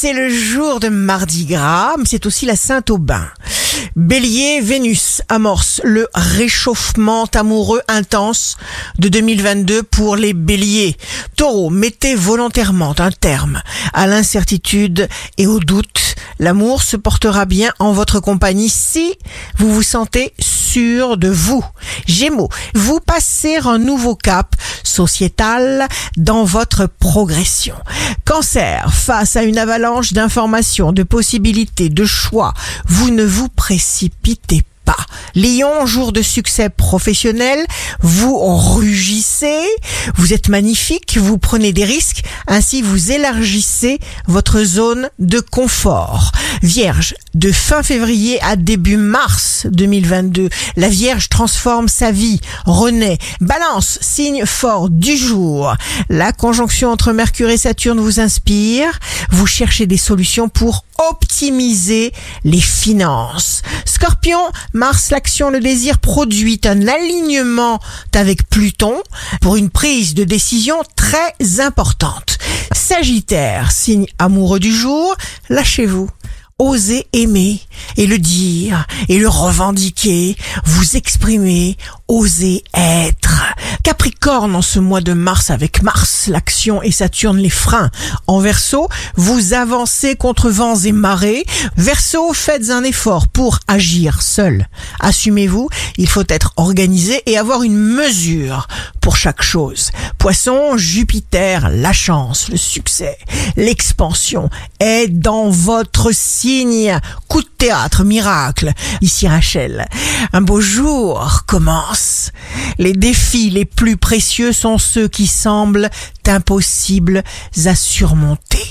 c'est le jour de Mardi Gras, mais c'est aussi la Saint-Aubin. Bélier, Vénus amorce le réchauffement amoureux intense de 2022 pour les béliers. Taureau, mettez volontairement un terme à l'incertitude et au doute. L'amour se portera bien en votre compagnie si vous vous sentez de vous. Gémeaux, vous passez un nouveau cap sociétal dans votre progression. Cancer, face à une avalanche d'informations, de possibilités, de choix, vous ne vous précipitez pas. Lion, jour de succès professionnel, vous rugissez, vous êtes magnifique, vous prenez des risques, ainsi vous élargissez votre zone de confort. Vierge, de fin février à début mars 2022, la Vierge transforme sa vie, renaît. Balance, signe fort du jour. La conjonction entre Mercure et Saturne vous inspire, vous cherchez des solutions pour optimiser les finances. Scorpion, Mars, l'action, le désir produit un alignement avec Pluton pour une prise de décision très importante. Sagittaire, signe amoureux du jour, lâchez-vous. Osez aimer et le dire et le revendiquer, vous exprimer, osez être. Capricorne en ce mois de mars avec Mars, l'action et Saturne les freins. En Verseau, vous avancez contre vents et marées. Verseau, faites un effort pour agir seul. Assumez-vous, il faut être organisé et avoir une mesure pour chaque chose. Poisson, Jupiter, la chance, le succès, l'expansion est dans votre signe. Coup de théâtre, miracle. Ici Rachel. Un beau jour commence. Les défis les plus précieux sont ceux qui semblent impossibles à surmonter.